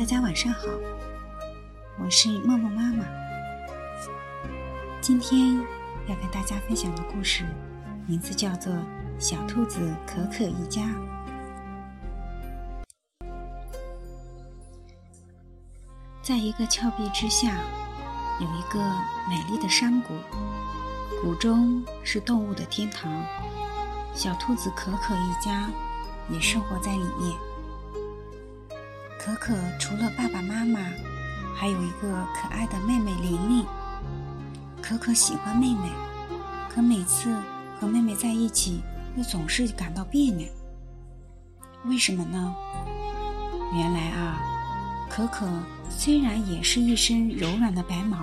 大家晚上好，我是默默妈妈。今天要跟大家分享的故事，名字叫做《小兔子可可一家》。在一个峭壁之下，有一个美丽的山谷，谷中是动物的天堂，小兔子可可一家也生活在里面。可可除了爸爸妈妈，还有一个可爱的妹妹玲玲。可可喜欢妹妹，可每次和妹妹在一起，又总是感到别扭。为什么呢？原来啊，可可虽然也是一身柔软的白毛，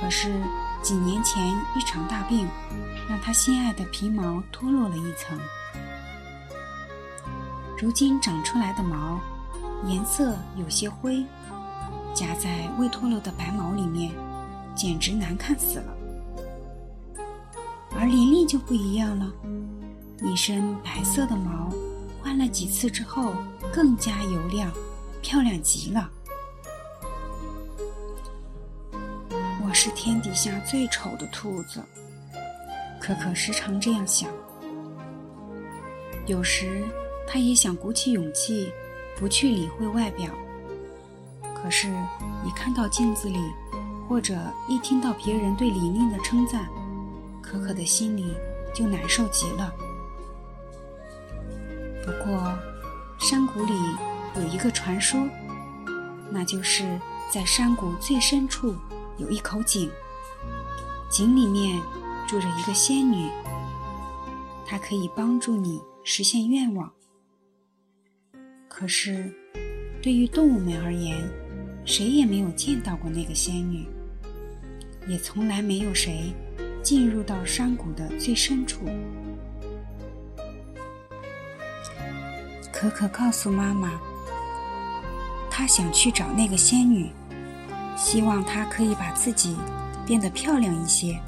可是几年前一场大病，让她心爱的皮毛脱落了一层。如今长出来的毛。颜色有些灰，夹在未脱落的白毛里面，简直难看死了。而玲玲就不一样了，一身白色的毛，换了几次之后更加油亮，漂亮极了。我是天底下最丑的兔子，可可时常这样想。有时，他也想鼓起勇气。不去理会外表，可是，一看到镜子里，或者一听到别人对玲玲的称赞，可可的心里就难受极了。不过，山谷里有一个传说，那就是在山谷最深处有一口井，井里面住着一个仙女，她可以帮助你实现愿望。可是，对于动物们而言，谁也没有见到过那个仙女，也从来没有谁进入到山谷的最深处。可可告诉妈妈，她想去找那个仙女，希望她可以把自己变得漂亮一些。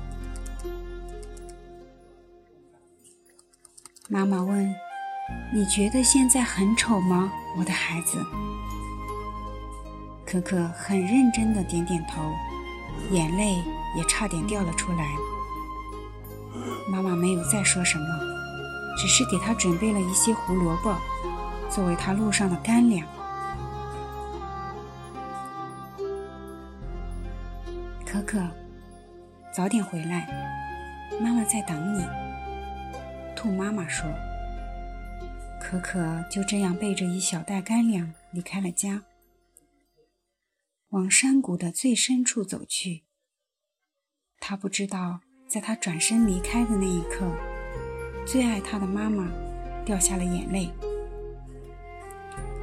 妈妈问。你觉得现在很丑吗，我的孩子？可可很认真的点点头，眼泪也差点掉了出来。妈妈没有再说什么，只是给他准备了一些胡萝卜，作为他路上的干粮。可可，早点回来，妈妈在等你。兔妈妈说。可可就这样背着一小袋干粮离开了家，往山谷的最深处走去。他不知道，在他转身离开的那一刻，最爱他的妈妈掉下了眼泪。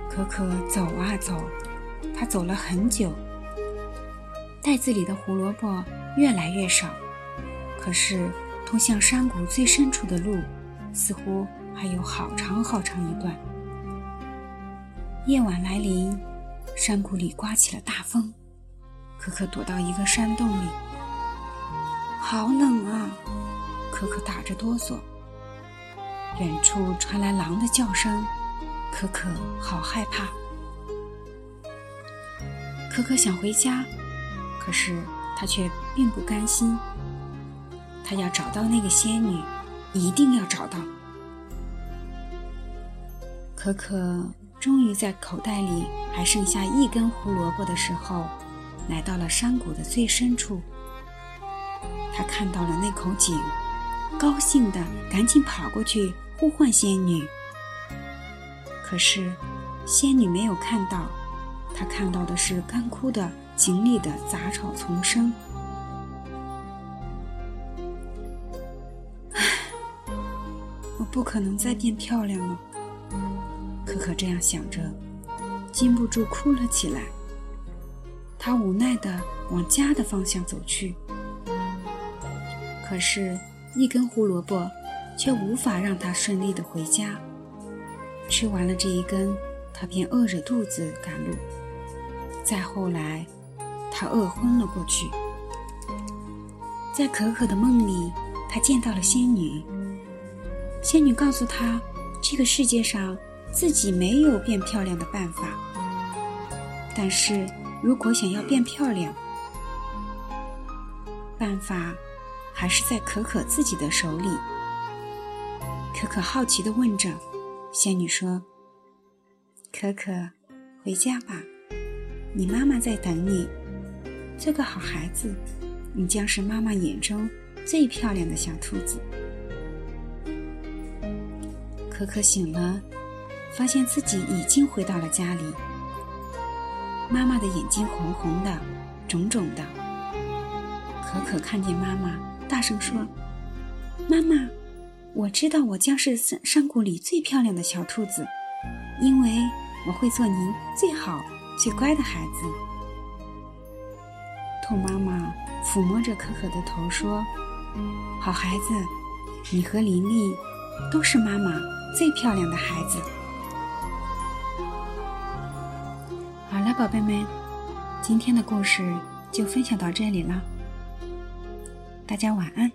可可走啊走，他走了很久，袋子里的胡萝卜越来越少，可是通向山谷最深处的路似乎……还有好长好长一段。夜晚来临，山谷里刮起了大风，可可躲到一个山洞里。好冷啊！可可打着哆嗦。远处传来狼的叫声，可可好害怕。可可想回家，可是他却并不甘心。他要找到那个仙女，一定要找到。可可终于在口袋里还剩下一根胡萝卜的时候，来到了山谷的最深处。他看到了那口井，高兴地赶紧跑过去呼唤仙女。可是，仙女没有看到，她看到的是干枯的井里的杂草丛生。唉，我不可能再变漂亮了。可可这样想着，禁不住哭了起来。他无奈地往家的方向走去，可是，一根胡萝卜却无法让他顺利地回家。吃完了这一根，他便饿着肚子赶路。再后来，他饿昏了过去。在可可的梦里，他见到了仙女。仙女告诉他，这个世界上。自己没有变漂亮的办法，但是如果想要变漂亮，办法还是在可可自己的手里。可可好奇地问着：“仙女说，可可，回家吧，你妈妈在等你。做个好孩子，你将是妈妈眼中最漂亮的小兔子。”可可醒了，发现自己已经回到了家里。妈妈的眼睛红红的，肿肿的。可可看见妈妈，大声说：“妈妈，我知道我将是山山谷里最漂亮的小兔子，因为我会做您最好、最乖的孩子。”兔妈妈抚摸着可可的头说：“好孩子，你和琳琳都是妈妈。”最漂亮的孩子。宝贝们，今天的故事就分享到这里了。大家晚安。